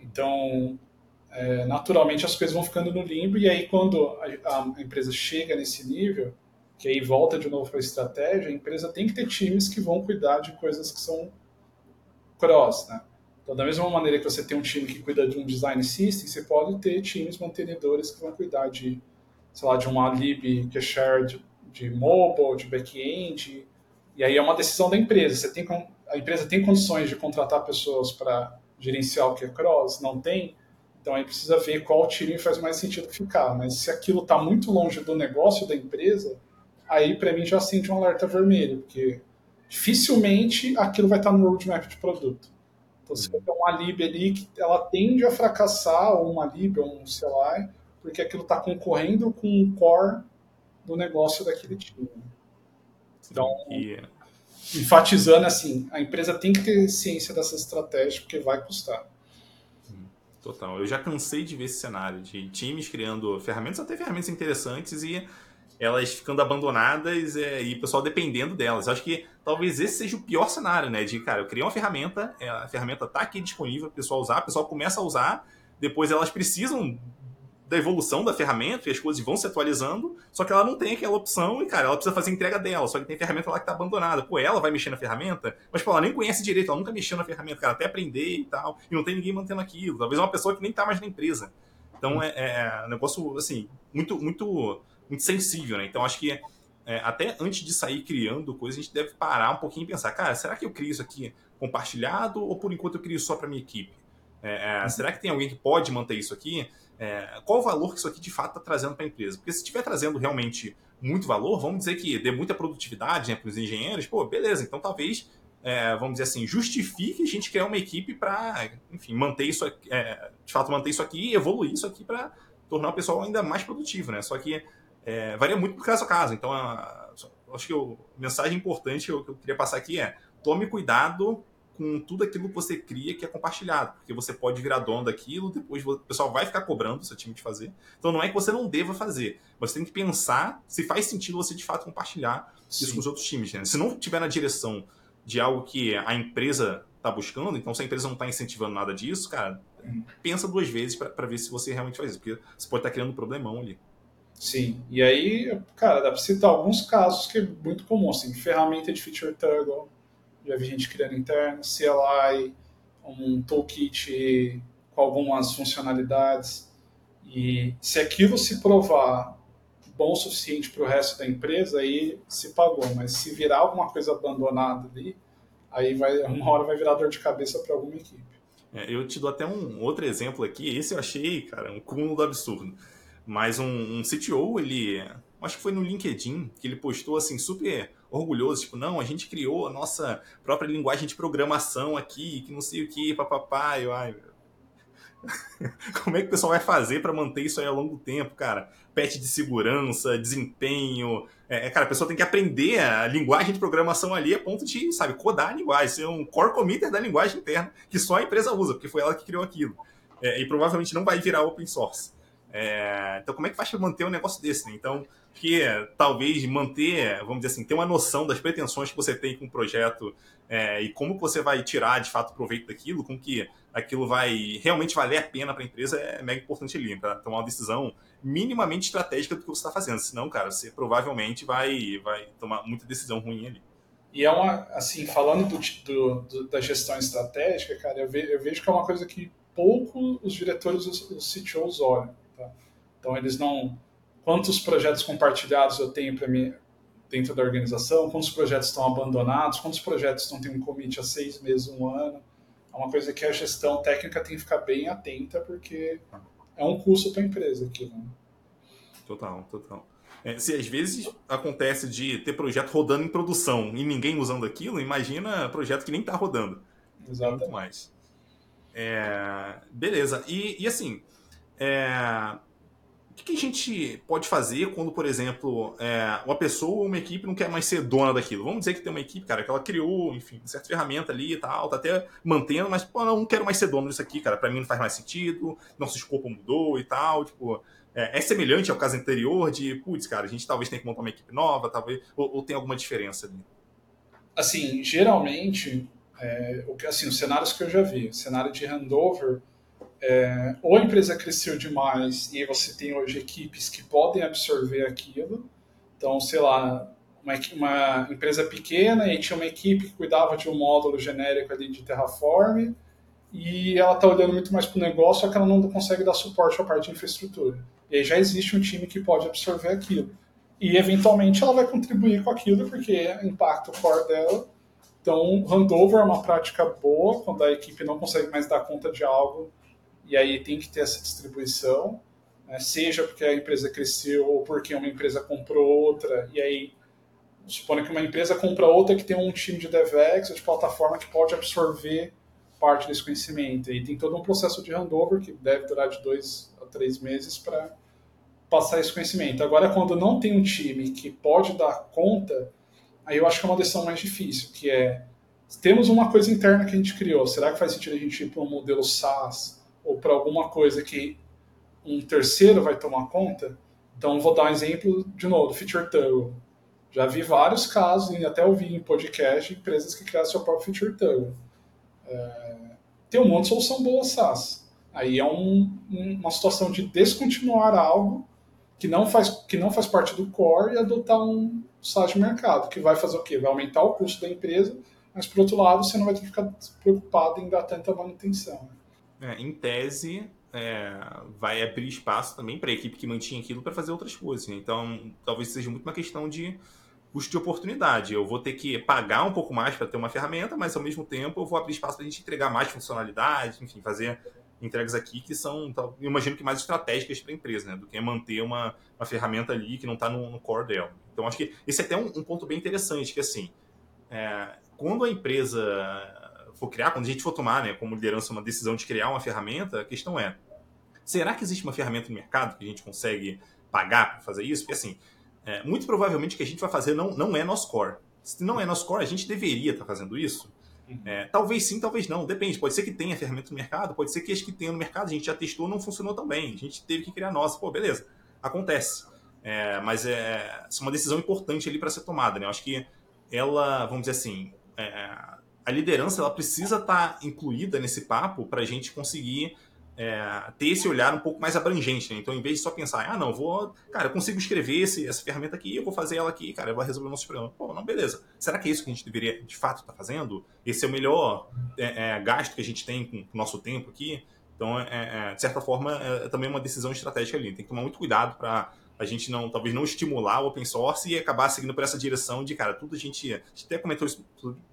Speaker 2: Então, é, naturalmente as coisas vão ficando no limbo e aí quando a, a empresa chega nesse nível, que aí volta de novo para a estratégia, a empresa tem que ter times que vão cuidar de coisas que são cross, né? Então, da mesma maneira que você tem um time que cuida de um design system, você pode ter times mantenedores que vão cuidar de, sei lá, de uma lib que é shared de mobile, de back-end, e aí é uma decisão da empresa. Você tem, a empresa tem condições de contratar pessoas para gerenciar o que é cross? Não tem? Então aí precisa ver qual time faz mais sentido ficar. Mas se aquilo está muito longe do negócio da empresa, aí para mim já acende um alerta vermelho, porque dificilmente aquilo vai estar tá no roadmap de produto. Então se tem uma lib ali que ela tende a fracassar, ou uma lib, ou um CLI, porque aquilo está concorrendo com o core do negócio daquele time.
Speaker 1: Então, e,
Speaker 2: enfatizando assim, a empresa tem que ter ciência dessa estratégia porque vai custar.
Speaker 1: Total. Eu já cansei de ver esse cenário de times criando ferramentas, até ferramentas interessantes e elas ficando abandonadas é, e o pessoal dependendo delas. Eu acho que talvez esse seja o pior cenário, né? De, cara, eu criei uma ferramenta, é, a ferramenta está aqui disponível para o pessoal usar, o pessoal começa a usar, depois elas precisam da evolução da ferramenta e as coisas vão se atualizando, só que ela não tem aquela opção e, cara, ela precisa fazer entrega dela, só que tem ferramenta lá que tá abandonada. Pô, ela vai mexer na ferramenta, mas, pô, ela nem conhece direito, ela nunca mexeu na ferramenta, cara, até aprender e tal, e não tem ninguém mantendo aquilo. Talvez é uma pessoa que nem tá mais na empresa. Então, é, é, é um negócio, assim, muito, muito, muito sensível, né? Então, acho que é, até antes de sair criando coisas, a gente deve parar um pouquinho e pensar, cara, será que eu crio isso aqui compartilhado ou por enquanto eu crio só para minha equipe? É, é, será que tem alguém que pode manter isso aqui? É, qual o valor que isso aqui de fato está trazendo para a empresa? Porque se estiver trazendo realmente muito valor, vamos dizer que dê muita produtividade né, para os engenheiros, pô, beleza, então talvez, é, vamos dizer assim, justifique a gente criar uma equipe para, enfim, manter isso, é, de fato, manter isso aqui e evoluir isso aqui para tornar o pessoal ainda mais produtivo, né? Só que é, varia muito do caso a caso. Então, a, acho que a mensagem importante que eu, que eu queria passar aqui é tome cuidado com tudo aquilo que você cria que é compartilhado, porque você pode virar dono daquilo, depois o pessoal vai ficar cobrando o seu time de fazer. Então não é que você não deva fazer, você tem que pensar se faz sentido você de fato compartilhar Sim. isso com os outros times. Né? Se não estiver na direção de algo que a empresa está buscando, então se a empresa não está incentivando nada disso, cara, pensa duas vezes para ver se você realmente faz isso, porque você pode estar tá criando um problemão ali.
Speaker 2: Sim, e aí, cara, dá para citar alguns casos que é muito comum, assim, ferramenta de feature toggle, já vi gente criando interno, CLI, um toolkit com algumas funcionalidades. E se aquilo se provar bom o suficiente para o resto da empresa, aí se pagou. Mas se virar alguma coisa abandonada ali, aí vai, uma hora vai virar dor de cabeça para alguma equipe.
Speaker 1: É, eu te dou até um outro exemplo aqui. Esse eu achei, cara, um cúmulo do absurdo. Mas um, um CTO, ele. Acho que foi no LinkedIn que ele postou assim, super orgulhoso, tipo, não, a gente criou a nossa própria linguagem de programação aqui, que não sei o que, papapá, eu, ai, como é que o pessoal vai fazer para manter isso aí ao longo tempo, cara? Patch de segurança, desempenho. É, é, cara, a pessoa tem que aprender a linguagem de programação ali a ponto de, sabe, codar a linguagem, ser um core committer da linguagem interna que só a empresa usa, porque foi ela que criou aquilo. É, e provavelmente não vai virar open source. É, então, como é que faz para manter um negócio desse? Né? Então, que talvez manter, vamos dizer assim, ter uma noção das pretensões que você tem com o projeto é, e como você vai tirar de fato proveito daquilo, com que aquilo vai realmente valer a pena para a empresa é mega importante ali, para tomar uma decisão minimamente estratégica do que você está fazendo. Senão, cara, você provavelmente vai, vai tomar muita decisão ruim ali.
Speaker 2: E é uma, assim, falando do, do, do, da gestão estratégica, cara, eu, ve, eu, vejo que é uma coisa que pouco os diretores, os, os CTOs olham. Tá? Então, eles não quantos projetos compartilhados eu tenho para mim dentro da organização, quantos projetos estão abandonados, quantos projetos não têm um commit há seis meses, um ano. É uma coisa que a gestão técnica tem que ficar bem atenta, porque é um custo para a empresa aquilo. Né?
Speaker 1: Total, total. É, se às vezes acontece de ter projeto rodando em produção e ninguém usando aquilo, imagina projeto que nem está rodando.
Speaker 2: Exatamente.
Speaker 1: Muito mais. É, beleza. E, e assim, é, o que, a gente pode fazer quando, por exemplo, é, uma pessoa ou uma equipe não quer mais ser dona daquilo? Vamos dizer que tem uma equipe, cara, que ela criou, enfim, certa ferramenta ali e tal, tá até mantendo, mas, pô, não, não quero mais ser dono disso aqui, cara, para mim não faz mais sentido, nosso escopo mudou e tal, tipo, é, é semelhante ao caso anterior de, putz, cara, a gente talvez tenha que montar uma equipe nova, talvez, ou, ou tem alguma diferença ali?
Speaker 2: Assim, geralmente, é, assim, os cenários que eu já vi, cenário de handover, é, ou a empresa cresceu demais e você tem hoje equipes que podem absorver aquilo. Então, sei lá, uma, uma empresa pequena e tinha uma equipe que cuidava de um módulo genérico ali de Terraform e ela está olhando muito mais para o negócio, só que ela não consegue dar suporte à parte de infraestrutura. E aí já existe um time que pode absorver aquilo. E eventualmente ela vai contribuir com aquilo porque impacta o core dela. Então, handover é uma prática boa quando a equipe não consegue mais dar conta de algo e aí tem que ter essa distribuição, né? seja porque a empresa cresceu ou porque uma empresa comprou outra, e aí supondo que uma empresa compra outra que tem um time de DevEx ou de plataforma que pode absorver parte desse conhecimento. E tem todo um processo de handover que deve durar de dois a três meses para passar esse conhecimento. Agora, quando não tem um time que pode dar conta aí eu acho que é uma decisão mais difícil, que é temos uma coisa interna que a gente criou, será que faz sentido a gente ir para um modelo SaaS ou para alguma coisa que um terceiro vai tomar conta? Então, vou dar um exemplo, de novo, do Feature Toggle. Já vi vários casos, e até ouvi em podcast, empresas que criaram seu próprio Feature Toggle. É, tem um monte de solução boa SaaS. Aí é um, uma situação de descontinuar algo que não faz, que não faz parte do core e adotar um SaaS de mercado, que vai fazer o quê? Vai aumentar o custo da empresa, mas por outro lado você não vai ter que ficar preocupado em dar tanta manutenção.
Speaker 1: É, em tese, é, vai abrir espaço também para a equipe que mantinha aquilo para fazer outras coisas. Né? Então, talvez seja muito uma questão de custo de oportunidade. Eu vou ter que pagar um pouco mais para ter uma ferramenta, mas ao mesmo tempo eu vou abrir espaço para a gente entregar mais funcionalidade, enfim, fazer entregas aqui que são, eu imagino que mais estratégicas para a empresa, né? Do que manter uma, uma ferramenta ali que não está no, no, core dela. Então, acho que esse é até um, um ponto bem interessante, que assim, é, quando a empresa for criar, quando a gente for tomar, né, como liderança, uma decisão de criar uma ferramenta, a questão é, será que existe uma ferramenta no mercado que a gente consegue pagar para fazer isso? Porque, assim, é, muito provavelmente o que a gente vai fazer não, não é nosso core. Se não é nosso core, a gente deveria estar tá fazendo isso? Uhum. É, talvez sim, talvez não. Depende. Pode ser que tenha ferramenta no mercado, pode ser que as que tenha no mercado a gente já testou não funcionou tão bem. A gente teve que criar nossa. Pô, beleza. Acontece. É, mas é, é uma decisão importante ali para ser tomada. Né? Eu acho que ela, vamos dizer assim, é, a liderança ela precisa estar tá incluída nesse papo para a gente conseguir é, ter esse olhar um pouco mais abrangente, né? Então, em vez de só pensar, ah, não, vou, cara, eu consigo escrever esse, essa ferramenta aqui, eu vou fazer ela aqui, cara, vou resolver o nosso problema. Pô, não, beleza. Será que é isso que a gente deveria, de fato, estar tá fazendo? Esse é o melhor é, é, gasto que a gente tem com o nosso tempo aqui? Então, é, é, de certa forma, é, também uma decisão estratégica ali. Tem que tomar muito cuidado para a gente não, talvez não estimular o open source e acabar seguindo por essa direção de, cara, tudo a gente, a gente até comentou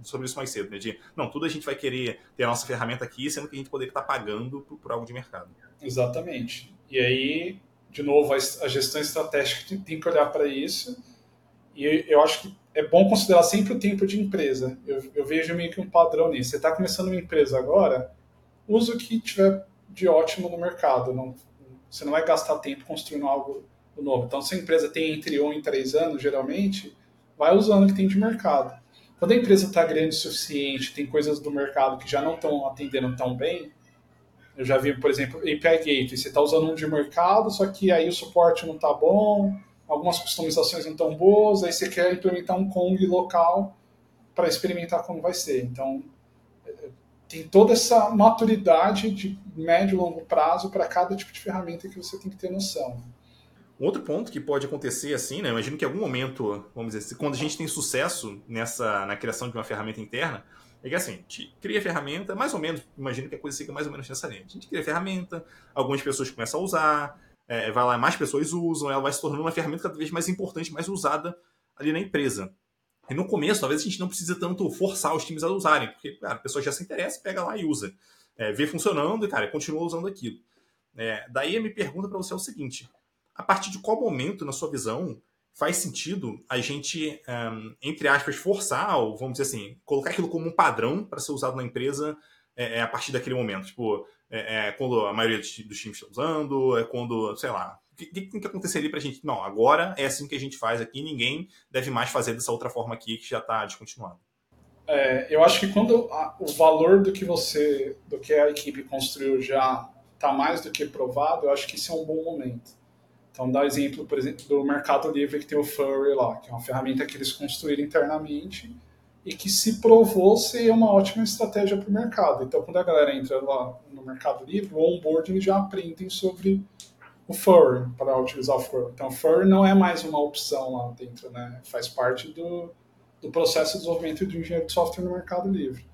Speaker 1: sobre isso mais cedo, né, de, não, tudo a gente vai querer ter a nossa ferramenta aqui, sendo que a gente poderia estar pagando por, por algo de mercado.
Speaker 2: Exatamente. E aí, de novo, a, a gestão estratégica tem que olhar para isso e eu acho que é bom considerar sempre o tempo de empresa. Eu, eu vejo meio que um padrão nisso. Você está começando uma empresa agora, usa o que tiver de ótimo no mercado. Não, você não vai gastar tempo construindo algo o novo. Então, se a empresa tem entre 1 e 3 anos, geralmente, vai usando o que tem de mercado. Quando a empresa está grande o suficiente, tem coisas do mercado que já não estão atendendo tão bem, eu já vi, por exemplo, API Gateway, você está usando um de mercado, só que aí o suporte não está bom, algumas customizações não estão boas, aí você quer implementar um Kong local para experimentar como vai ser. Então, tem toda essa maturidade de médio e longo prazo para cada tipo de ferramenta que você tem que ter noção.
Speaker 1: Outro ponto que pode acontecer assim, né? Imagino que em algum momento, vamos dizer, quando a gente tem sucesso nessa na criação de uma ferramenta interna, é que assim, a gente cria a ferramenta, mais ou menos, imagino que a coisa siga mais ou menos nessa linha. A gente cria a ferramenta, algumas pessoas começam a usar, é, vai lá, mais pessoas usam, ela vai se tornando uma ferramenta cada vez mais importante, mais usada ali na empresa. E no começo, talvez a gente não precisa tanto forçar os times a usarem, porque cara, a pessoa já se interessa, pega lá e usa. É, vê funcionando e, cara, continua usando aquilo. É, daí a minha pergunta para você é o seguinte: a partir de qual momento, na sua visão, faz sentido a gente, um, entre aspas, forçar, ou vamos dizer assim, colocar aquilo como um padrão para ser usado na empresa é, é, a partir daquele momento? Tipo, é, é quando a maioria dos times está usando, é quando, sei lá. O que, que, que aconteceria para a gente? Não, agora é assim que a gente faz aqui, ninguém deve mais fazer dessa outra forma aqui que já está descontinuado.
Speaker 2: É, eu acho que quando a, o valor do que você, do que a equipe construiu já está mais do que provado, eu acho que isso é um bom momento. Então, dá exemplo, por exemplo, do Mercado Livre, que tem o Furry lá, que é uma ferramenta que eles construíram internamente e que se provou ser uma ótima estratégia para o mercado. Então, quando a galera entra lá no Mercado Livre, o onboarding já aprendem sobre o Furry, para utilizar o Furry. Então, o Furry não é mais uma opção lá dentro, né? Faz parte do, do processo de desenvolvimento de engenheiro de software no Mercado Livre.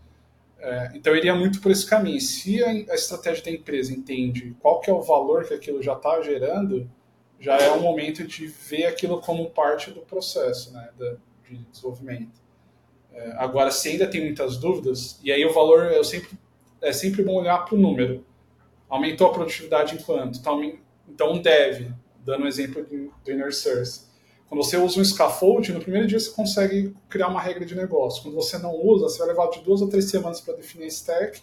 Speaker 2: É, então, iria muito por esse caminho. Se a, a estratégia da empresa entende qual que é o valor que aquilo já está gerando, já é o momento de ver aquilo como parte do processo né, de desenvolvimento. É, agora, se ainda tem muitas dúvidas, e aí o valor eu sempre, é sempre bom olhar para o número. Aumentou a produtividade em quanto? Então, então dev, dando um exemplo do Inner Source. Quando você usa um scaffold, no primeiro dia você consegue criar uma regra de negócio. Quando você não usa, você vai levar de duas a três semanas para definir a stack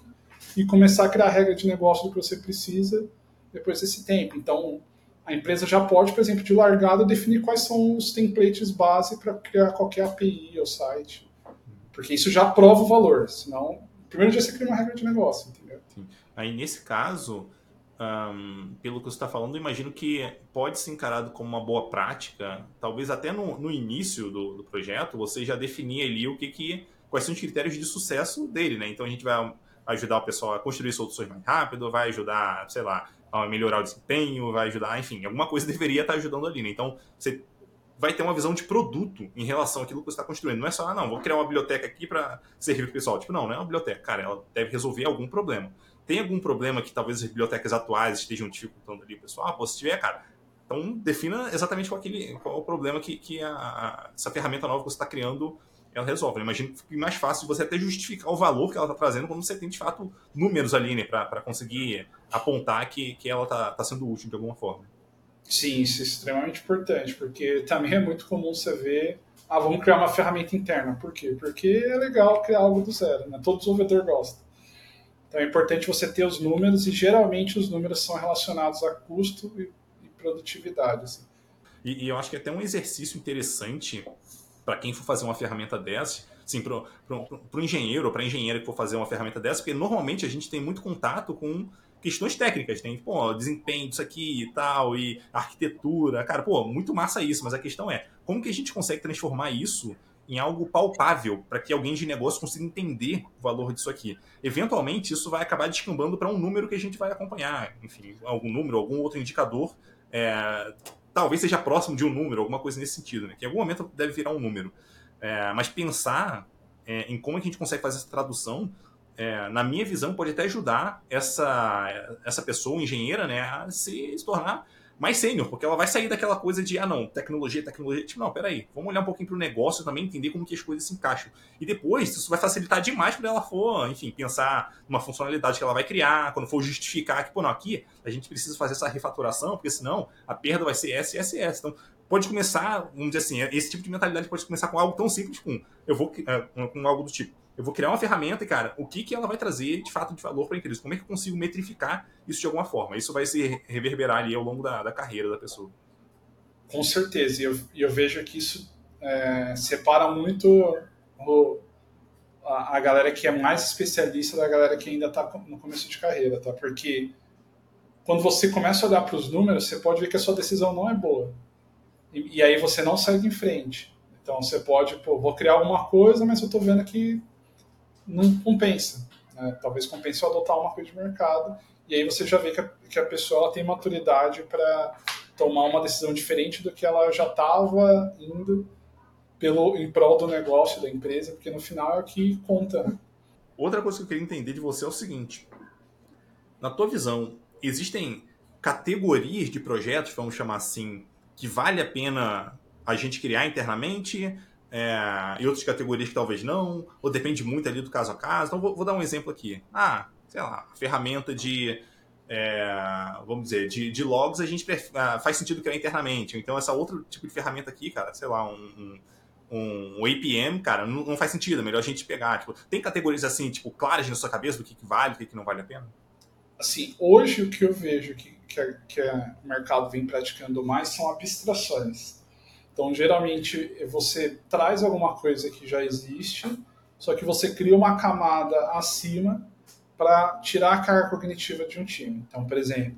Speaker 2: e começar a criar a regra de negócio do que você precisa depois desse tempo. Então, a empresa já pode, por exemplo, de largada, definir quais são os templates base para criar qualquer API ou site. Porque isso já prova o valor, senão, primeiro dia você cria uma regra de negócio, entendeu? Sim.
Speaker 1: Aí, nesse caso, um, pelo que você está falando, imagino que pode ser encarado como uma boa prática, talvez até no, no início do, do, projeto, você já definir ali o que, que quais são os critérios de sucesso dele, né? Então a gente vai ajudar o pessoal a construir soluções mais rápido, vai ajudar, sei lá, a melhorar o desempenho, vai ajudar, enfim, alguma coisa deveria estar ajudando ali, né? Então você vai ter uma visão de produto em relação àquilo que você está construindo. Não é só, ah, não, vou criar uma biblioteca aqui para servir para o pessoal. Tipo, não, não é uma biblioteca, cara, ela deve resolver algum problema tem algum problema que talvez as bibliotecas atuais estejam dificultando ali, pessoal? Ah, pô, se tiver, cara, então defina exatamente qual, aquele, qual o problema que, que a, a, essa ferramenta nova que você está criando ela resolve. Eu imagino que fique mais fácil você até justificar o valor que ela está trazendo quando você tem, de fato, números ali, né, para conseguir apontar que, que ela está tá sendo útil de alguma forma.
Speaker 2: Sim, isso é extremamente importante, porque também é muito comum você ver, ah, vamos criar uma ferramenta interna. Por quê? Porque é legal criar algo do zero, né? Todo desenvolvedor gosta. Então é importante você ter os números e geralmente os números são relacionados a custo e, e produtividade. Assim.
Speaker 1: E, e, eu acho que é até um exercício interessante para quem for fazer uma ferramenta dessa, assim, para o engenheiro ou para a engenheira que for fazer uma ferramenta dessa, porque normalmente a gente tem muito contato com questões técnicas, tem, pô, desempenho disso aqui e tal, e arquitetura, cara, pô, muito massa isso, mas a questão é, como que a gente consegue transformar isso em algo palpável para que alguém de negócio consiga entender o valor disso aqui. Eventualmente, isso vai acabar descambando para um número que a gente vai acompanhar, enfim, algum número, algum outro indicador, é, talvez seja próximo de um número, alguma coisa nesse sentido, né? que em algum momento deve virar um número. É, mas pensar é, em como a gente consegue fazer essa tradução, é, na minha visão, pode até ajudar essa, essa pessoa, engenheira, né, a se, se tornar mais sênior, porque ela vai sair daquela coisa de, ah, não, tecnologia, tecnologia. Tipo, não, peraí, vamos olhar um pouquinho para o negócio também, entender como que as coisas se encaixam. E depois, isso vai facilitar demais quando ela for, enfim, pensar numa funcionalidade que ela vai criar, quando for justificar que, pô, não, aqui a gente precisa fazer essa refaturação, porque senão a perda vai ser S, S, S. Então, pode começar, vamos dizer assim, esse tipo de mentalidade pode começar com algo tão simples como, eu vou, é, com algo do tipo, eu vou criar uma ferramenta e, cara, o que, que ela vai trazer de fato de valor para a empresa? Como é que eu consigo metrificar isso de alguma forma? Isso vai se reverberar ali ao longo da, da carreira da pessoa.
Speaker 2: Com certeza. E eu, eu vejo que isso é, separa muito o, a, a, galera que é mais especialista da galera que ainda está no começo de carreira, tá? Porque quando você começa a olhar para os números, você pode ver que a sua decisão não é boa. E, e aí você não sai em frente. Então você pode, pô, vou criar alguma coisa, mas eu estou vendo que não compensa. Né? Talvez compense eu adotar uma coisa de mercado. E aí você já vê que a, que a pessoa tem maturidade para tomar uma decisão diferente do que ela já estava indo pelo, em prol do negócio da empresa, porque no final é o que conta. Né?
Speaker 1: Outra coisa que eu queria entender de você é o seguinte: na tua visão, existem categorias de projetos, vamos chamar assim, que vale a pena a gente criar internamente? É, e outras categorias que talvez não, ou depende muito ali do caso a caso. Então, vou, vou dar um exemplo aqui. Ah, sei lá, ferramenta de, é, vamos dizer, de, de, logs a gente ah, faz sentido criar internamente. Então, essa outro tipo de ferramenta aqui, cara, sei lá, um, um, um APM, cara, não, não, faz sentido, é melhor a gente pegar. Tipo, tem categorias assim, tipo, claras na sua cabeça do que, que vale, do que, que não vale a pena?
Speaker 2: Assim, hoje o que eu vejo que, que, que o mercado vem praticando mais são abstrações. Então, geralmente, você traz alguma coisa que já existe, só que você cria uma camada acima para tirar a carga cognitiva de um time. Então, por exemplo,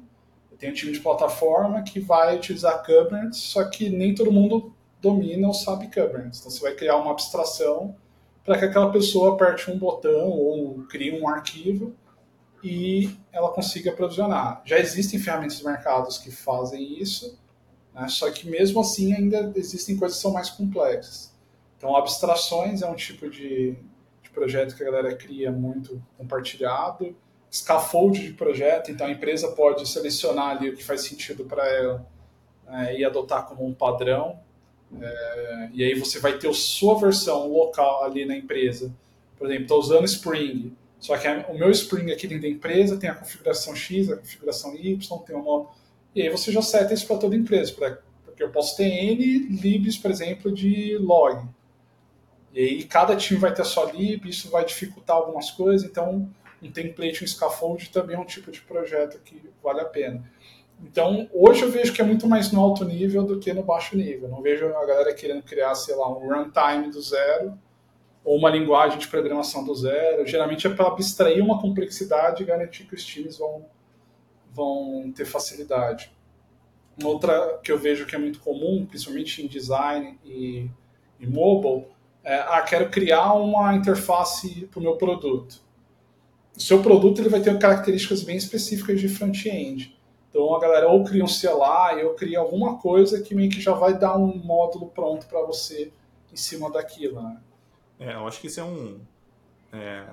Speaker 2: eu tenho um time de plataforma que vai utilizar Kubernetes, só que nem todo mundo domina ou sabe Kubernetes. Então, você vai criar uma abstração para que aquela pessoa aperte um botão ou crie um arquivo e ela consiga provisionar. Já existem ferramentas de mercados que fazem isso, né? Só que mesmo assim ainda existem coisas que são mais complexas. Então, abstrações é um tipo de, de projeto que a galera cria muito compartilhado. Scaffold de projeto, então a empresa pode selecionar ali o que faz sentido para ela é, e adotar como um padrão. É, e aí você vai ter a sua versão local ali na empresa. Por exemplo, estou usando Spring, só que o meu Spring aqui dentro da empresa tem a configuração X, a configuração Y, tem uma e aí você já seta isso para toda empresa, pra, porque eu posso ter N libs, por exemplo, de log. E aí cada time vai ter a sua lib, isso vai dificultar algumas coisas, então um template, um scaffold também é um tipo de projeto que vale a pena. Então, hoje eu vejo que é muito mais no alto nível do que no baixo nível. Não vejo a galera querendo criar, sei lá, um runtime do zero ou uma linguagem de programação do zero. Geralmente é para abstrair uma complexidade e garantir que os times vão, vão ter facilidade. Uma outra que eu vejo que é muito comum, principalmente em design e, e mobile, é, ah, quero criar uma interface para o meu produto. O seu produto ele vai ter características bem específicas de front-end. Então a galera ou cria um CLI ou cria alguma coisa que meio que já vai dar um módulo pronto para você em cima daquilo, né?
Speaker 1: É, eu acho que isso é um é,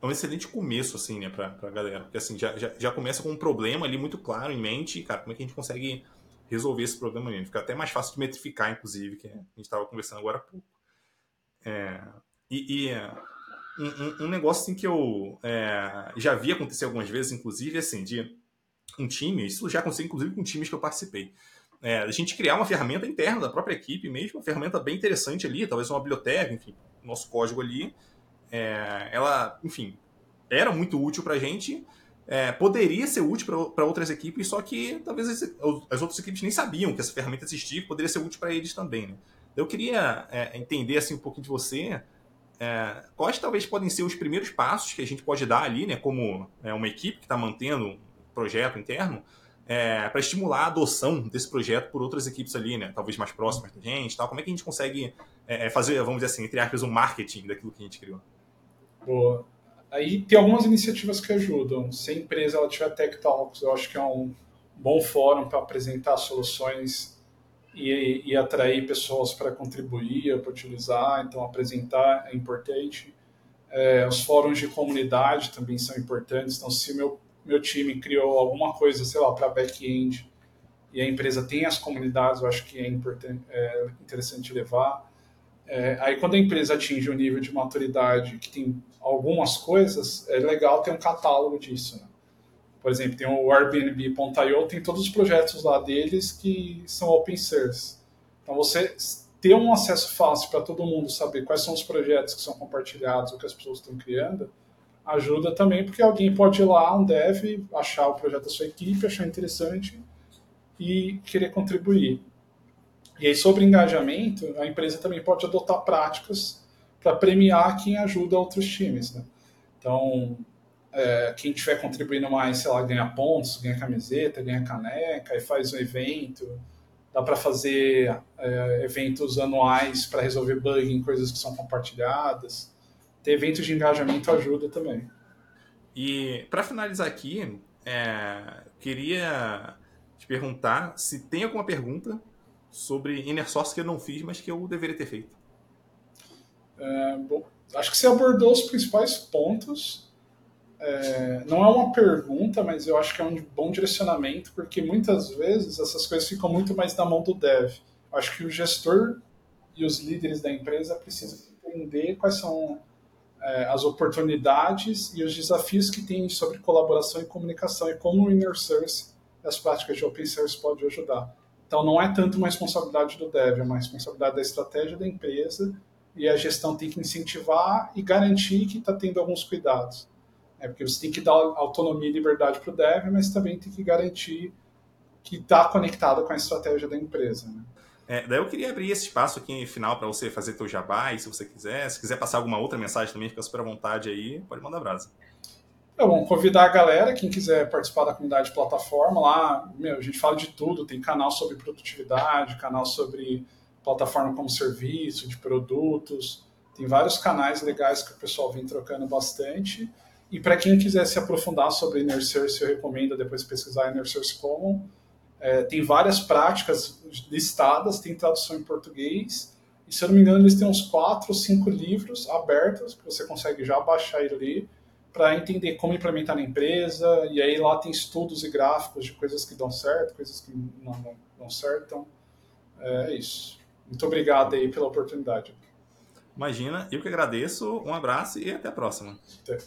Speaker 1: é um excelente começo assim, né, para a galera, porque assim já, já, já, começa com um problema ali muito claro em mente, cara, como é que a gente consegue resolver esse problema ali? Fica até mais fácil de metrificar, inclusive, que a gente estava conversando agora há pouco. É, e, e um, um, negócio assim que eu é, já vi acontecer algumas vezes, inclusive, assim, de um time, isso já aconteceu inclusive com times que eu participei. É, a gente criar uma ferramenta interna da própria equipe mesmo, uma ferramenta bem interessante ali, talvez uma biblioteca, enfim, nosso código ali, é, ela, enfim, era muito útil para a gente, é, poderia ser útil para outras equipes, só que talvez as, as, outras equipes nem sabiam que essa ferramenta existia, poderia ser útil para eles também. Né? Eu queria é, entender assim um pouquinho de você, é, quais talvez podem ser os primeiros passos que a gente pode dar ali, né, como é, uma equipe que está mantendo projeto interno, é, para estimular a adoção desse projeto por outras equipes ali, né? Talvez mais próximas da gente, tal. Como é que a gente consegue é, é, fazer, vamos dizer assim, entre aspas, um marketing daquilo que a gente criou?
Speaker 2: Boa. Aí tem algumas iniciativas que ajudam. Se a empresa ela tiver Tech Talks, eu acho que é um bom fórum para apresentar soluções e, e atrair pessoas para contribuir, para utilizar. Então, apresentar é importante. É, os fóruns de comunidade também são importantes. Então, se meu meu time criou alguma coisa, sei lá, para back-end e a empresa tem as comunidades, eu acho que é, importante, é interessante levar. É, aí quando a empresa atinge um nível de maturidade que tem algumas coisas, é legal ter um catálogo disso. Né? Por exemplo, tem o Airbnb.io, tem todos os projetos lá deles que são open source. Então você ter um acesso fácil para todo mundo saber quais são os projetos que são compartilhados ou que as pessoas estão criando, ajuda também, porque alguém pode ir lá, um dev, achar o projeto da sua equipe, achar interessante e querer contribuir. E aí, sobre engajamento, a empresa também pode adotar práticas para premiar quem ajuda outros times. Né? Então, é, quem estiver contribuindo mais, sei lá, ganha pontos, ganha camiseta, ganha caneca, e faz um evento. Dá para fazer é, eventos anuais para resolver bug em coisas que são compartilhadas ter eventos de engajamento ajuda também.
Speaker 1: E para finalizar aqui, é, queria te perguntar se tem alguma pergunta sobre Inner Source que eu não fiz, mas que eu deveria ter feito.
Speaker 2: É, bom, acho que você abordou os principais pontos. É, não é uma pergunta, mas eu acho que é um bom direcionamento, porque muitas vezes essas coisas ficam muito mais na mão do dev. Acho que o gestor e os líderes da empresa precisam entender quais são é, as oportunidades e os desafios que tem sobre colaboração e comunicação e como o Inner Source as práticas de Open Source pode ajudar. Então, não é tanto uma responsabilidade do dev, é uma responsabilidade da estratégia da empresa e a gestão tem que incentivar e garantir que está tendo alguns cuidados. É porque você tem que dar autonomia e liberdade para o dev, mas também tem que garantir que está conectado com a estratégia da empresa. Né?
Speaker 1: É, daí eu queria abrir esse espaço aqui final para você fazer teu jabá, se você quiser. Se quiser passar alguma outra mensagem também, fica super à vontade aí, pode mandar brasa.
Speaker 2: É bom convidar a galera, quem quiser participar da comunidade plataforma, lá, meu, a gente fala de tudo, tem canal sobre produtividade, canal sobre plataforma como serviço, de produtos, tem vários canais legais que o pessoal vem trocando bastante. E para quem quiser se aprofundar sobre Inner Source, eu recomendo depois pesquisar Inner Source Common é, tem várias práticas listadas, tem tradução em português. E se eu não me engano, eles têm uns quatro ou cinco livros abertos que você consegue já baixar e ler para entender como implementar na empresa. E aí lá tem estudos e gráficos de coisas que dão certo, coisas que não, dão certo. Então, é isso. Muito obrigado aí pela oportunidade.
Speaker 1: Imagina, eu que agradeço. Um abraço e até a próxima. Até.